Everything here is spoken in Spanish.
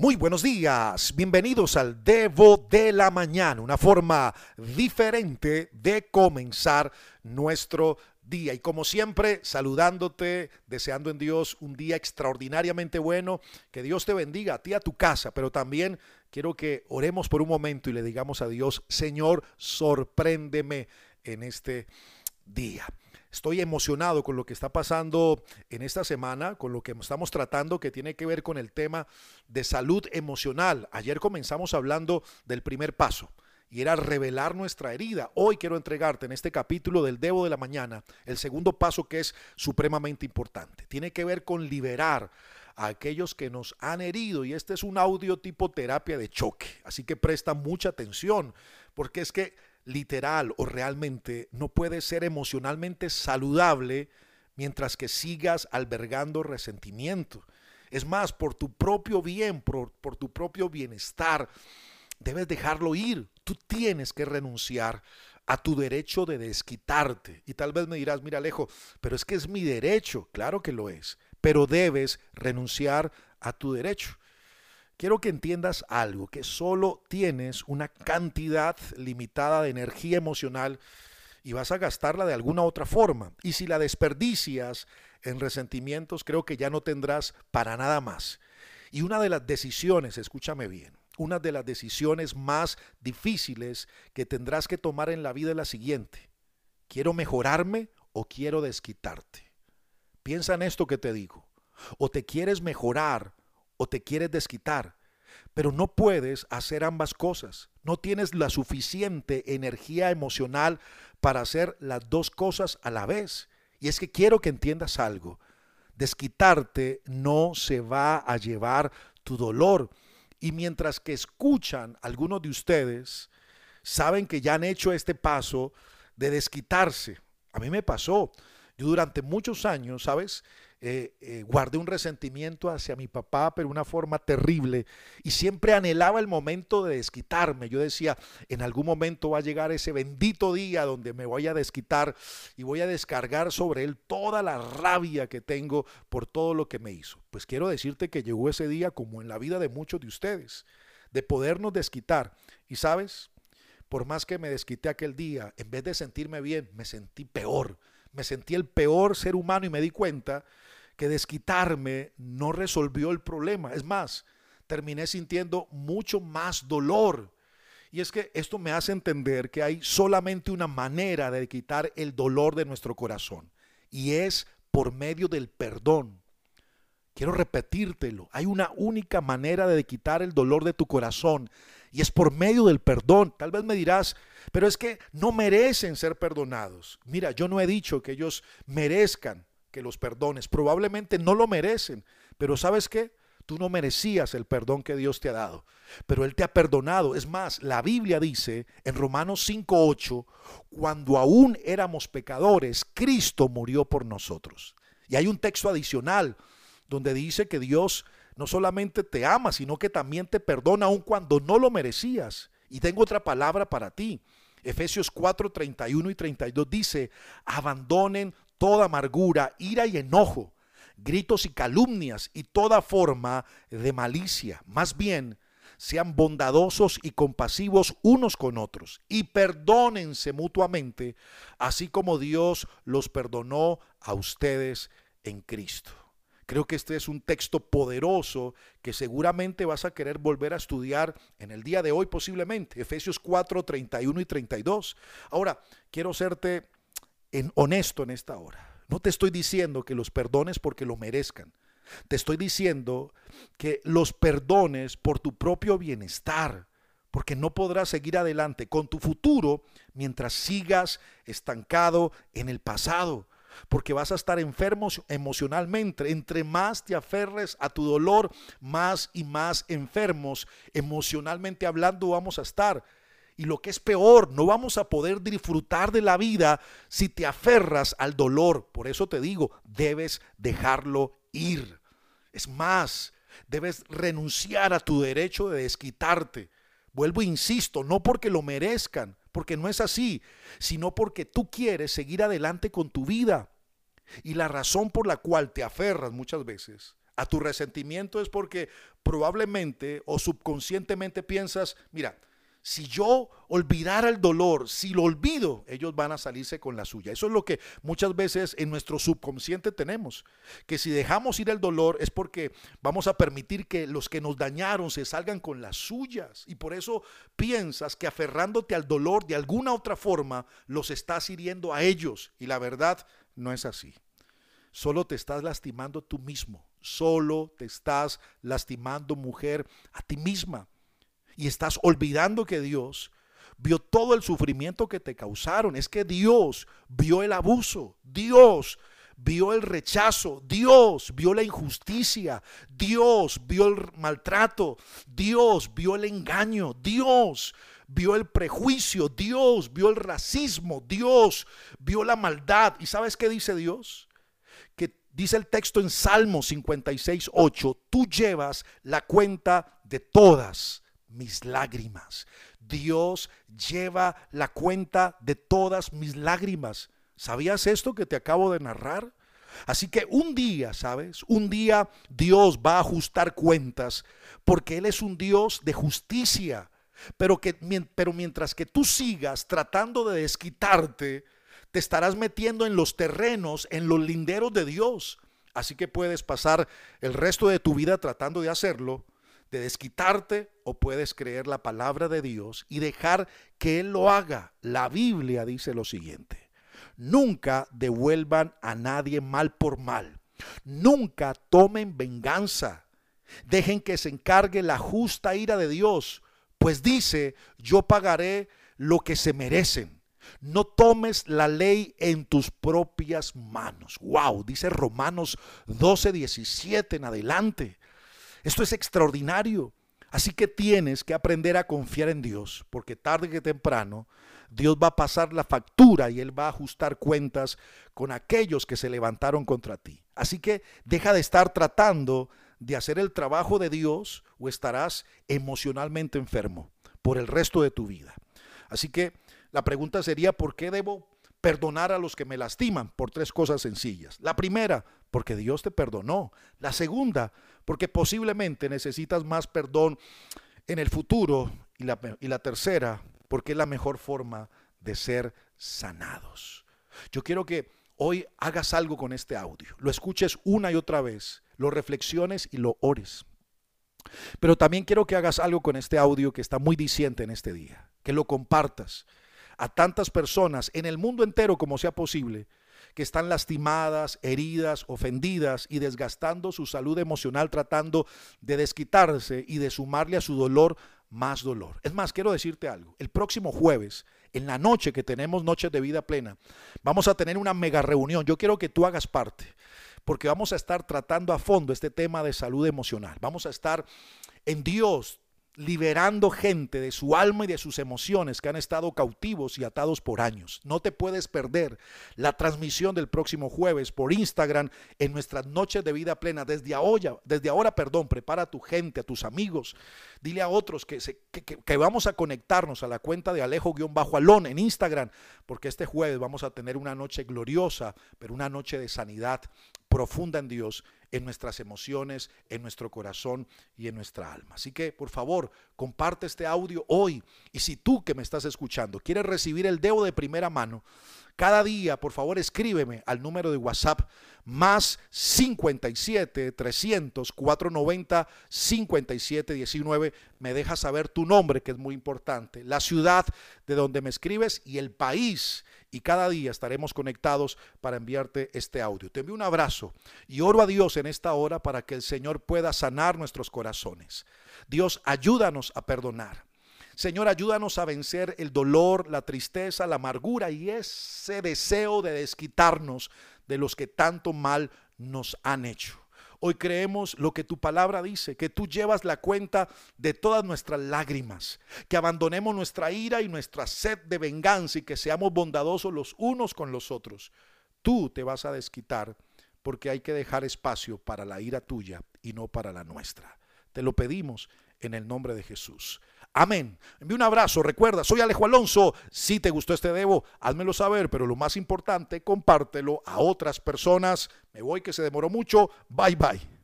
Muy buenos días, bienvenidos al Devo de la Mañana, una forma diferente de comenzar nuestro día. Y como siempre, saludándote, deseando en Dios un día extraordinariamente bueno, que Dios te bendiga a ti, a tu casa, pero también quiero que oremos por un momento y le digamos a Dios, Señor, sorpréndeme en este día. Estoy emocionado con lo que está pasando en esta semana, con lo que estamos tratando que tiene que ver con el tema de salud emocional. Ayer comenzamos hablando del primer paso y era revelar nuestra herida. Hoy quiero entregarte en este capítulo del Debo de la Mañana el segundo paso que es supremamente importante. Tiene que ver con liberar a aquellos que nos han herido y este es un audio tipo terapia de choque. Así que presta mucha atención porque es que literal o realmente no puede ser emocionalmente saludable mientras que sigas albergando resentimiento. Es más, por tu propio bien, por, por, tu propio bienestar, debes dejarlo ir. Tú tienes que renunciar a tu derecho de desquitarte. Y tal vez me dirás, mira Alejo, pero es que es mi derecho. Claro que lo es. Pero debes renunciar a tu derecho quiero que entiendas algo, que solo tienes una cantidad limitada de energía emocional y vas a gastarla de alguna otra forma. Y si la desperdicias en resentimientos, creo que ya no tendrás para nada más. Y una de las decisiones, escúchame bien, una de las decisiones más difíciles que tendrás que tomar en la vida es la siguiente. ¿Quiero mejorarme o quiero desquitarte? Piensa en esto que te digo. O te quieres mejorar o te quieres desquitar, pero no puedes hacer ambas cosas. No tienes la suficiente energía emocional para hacer las dos cosas a la vez. Y es que quiero que entiendas algo. Desquitarte no se va a llevar tu dolor. Y mientras que escuchan algunos de ustedes, saben que ya han hecho este paso de desquitarse. A mí me pasó. Yo durante muchos años, ¿sabes? Eh, eh, guardé un resentimiento hacia mi papá, pero una forma terrible. Y siempre anhelaba el momento de desquitarme. Yo decía, en algún momento va a llegar ese bendito día donde me voy a desquitar y voy a descargar sobre él toda la rabia que tengo por todo lo que me hizo. Pues quiero decirte que llegó ese día como en la vida de muchos de ustedes, de podernos desquitar. Y sabes, por más que me desquité aquel día, en vez de sentirme bien, me sentí peor me sentí el peor ser humano y me di cuenta que desquitarme no resolvió el problema. Es más, terminé sintiendo mucho más dolor. Y es que esto me hace entender que hay solamente una manera de quitar el dolor de nuestro corazón. Y es por medio del perdón. Quiero repetírtelo. Hay una única manera de quitar el dolor de tu corazón y es por medio del perdón. Tal vez me dirás, pero es que no merecen ser perdonados. Mira, yo no he dicho que ellos merezcan que los perdones. Probablemente no lo merecen, pero ¿sabes qué? Tú no merecías el perdón que Dios te ha dado, pero Él te ha perdonado. Es más, la Biblia dice en Romanos 5.8, cuando aún éramos pecadores, Cristo murió por nosotros. Y hay un texto adicional donde dice que Dios no solamente te ama, sino que también te perdona aun cuando no lo merecías. Y tengo otra palabra para ti. Efesios 4, 31 y 32 dice, abandonen toda amargura, ira y enojo, gritos y calumnias y toda forma de malicia. Más bien, sean bondadosos y compasivos unos con otros y perdónense mutuamente, así como Dios los perdonó a ustedes en Cristo. Creo que este es un texto poderoso que seguramente vas a querer volver a estudiar en el día de hoy posiblemente. Efesios 4, 31 y 32. Ahora, quiero serte honesto en esta hora. No te estoy diciendo que los perdones porque lo merezcan. Te estoy diciendo que los perdones por tu propio bienestar, porque no podrás seguir adelante con tu futuro mientras sigas estancado en el pasado porque vas a estar enfermos emocionalmente. Entre más te aferres a tu dolor, más y más enfermos emocionalmente hablando vamos a estar. Y lo que es peor, no vamos a poder disfrutar de la vida si te aferras al dolor. Por eso te digo, debes dejarlo ir. Es más, debes renunciar a tu derecho de desquitarte. Vuelvo, e insisto, no porque lo merezcan, porque no es así, sino porque tú quieres seguir adelante con tu vida. Y la razón por la cual te aferras muchas veces a tu resentimiento es porque probablemente o subconscientemente piensas, mira, si yo olvidara el dolor, si lo olvido, ellos van a salirse con la suya. Eso es lo que muchas veces en nuestro subconsciente tenemos. Que si dejamos ir el dolor es porque vamos a permitir que los que nos dañaron se salgan con las suyas. Y por eso piensas que aferrándote al dolor de alguna otra forma, los estás hiriendo a ellos. Y la verdad no es así. Solo te estás lastimando tú mismo. Solo te estás lastimando, mujer, a ti misma y estás olvidando que Dios vio todo el sufrimiento que te causaron. Es que Dios vio el abuso, Dios vio el rechazo, Dios vio la injusticia, Dios vio el maltrato, Dios vio el engaño, Dios vio el prejuicio, Dios vio el racismo, Dios vio la maldad. ¿Y sabes qué dice Dios? Que dice el texto en Salmo 56, 8, tú llevas la cuenta de todas mis lágrimas. Dios lleva la cuenta de todas mis lágrimas. ¿Sabías esto que te acabo de narrar? Así que un día, ¿sabes? Un día Dios va a ajustar cuentas porque Él es un Dios de justicia. Pero, que, pero mientras que tú sigas tratando de desquitarte, te estarás metiendo en los terrenos, en los linderos de Dios. Así que puedes pasar el resto de tu vida tratando de hacerlo, de desquitarte o puedes creer la palabra de Dios y dejar que Él lo haga. La Biblia dice lo siguiente, nunca devuelvan a nadie mal por mal, nunca tomen venganza, dejen que se encargue la justa ira de Dios, pues dice, yo pagaré lo que se merecen. No tomes la ley en tus propias manos. Wow, dice Romanos 12, 17 en adelante. Esto es extraordinario. Así que tienes que aprender a confiar en Dios, porque tarde que temprano Dios va a pasar la factura y Él va a ajustar cuentas con aquellos que se levantaron contra ti. Así que deja de estar tratando de hacer el trabajo de Dios o estarás emocionalmente enfermo por el resto de tu vida. Así que la pregunta sería, ¿por qué debo perdonar a los que me lastiman? Por tres cosas sencillas. La primera, porque Dios te perdonó. La segunda, porque posiblemente necesitas más perdón en el futuro. Y la, tercera, porque es la mejor forma de ser sanados. Yo quiero que hoy hagas algo con este audio, lo escuches una y otra vez, lo reflexiones y lo ores. Pero también quiero que hagas algo con este audio que está muy diciente en este día, que lo compartas a tantas personas en el mundo entero como sea posible, que están lastimadas, heridas, ofendidas y desgastando su salud emocional tratando de desquitarse y de sumarle a su dolor más dolor. Es más, quiero decirte algo. El próximo jueves, en la noche que tenemos Noches de Vida Plena, vamos a tener una mega reunión. Yo quiero que tú hagas parte, porque vamos a estar tratando a fondo este tema de salud emocional. Vamos a estar en Dios liberando gente de su alma y de sus emociones que han estado cautivos y atados por años. No te puedes perder la transmisión del próximo jueves por Instagram en nuestras noches de vida plena. Desde ahora, desde ahora perdón, prepara a tu gente, a tus amigos. Dile a otros que, que, vamos a conectarnos a la cuenta de Alejo-Alón en Instagram, porque este jueves vamos a tener una noche gloriosa, pero una noche de sanidad profunda en Dios en nuestras emociones, en nuestro corazón y en nuestra alma. Así que, por favor, comparte este audio hoy. Y si tú que me estás escuchando quieres recibir el dedo de primera mano, cada día, por favor, escríbeme al número de WhatsApp más 57 300 490 57 19. Me dejas saber tu nombre, que es muy importante, la ciudad de donde me escribes y el país y cada día estaremos conectados para enviarte este audio. Te envío un abrazo y oro a Dios en esta hora para que el Señor pueda sanar nuestros corazones. Dios, ayúdanos a perdonar. Señor, ayúdanos a vencer el dolor, la tristeza, la amargura y ese deseo de desquitarnos de los que tanto mal nos han hecho. Hoy creemos lo que tu palabra dice, que tú llevas la cuenta de todas nuestras lágrimas, que abandonemos nuestra ira y nuestra sed de venganza y que seamos bondadosos los unos con los otros. Tú te vas a desquitar porque hay que dejar espacio para la ira tuya y no para la nuestra. Te lo pedimos en el nombre de Jesús. Amén. Envío un abrazo. Recuerda, soy Alejo Alonso. Si te gustó este debo, házmelo saber, pero lo más importante, compártelo a otras personas. Me voy que se demoró mucho. Bye bye.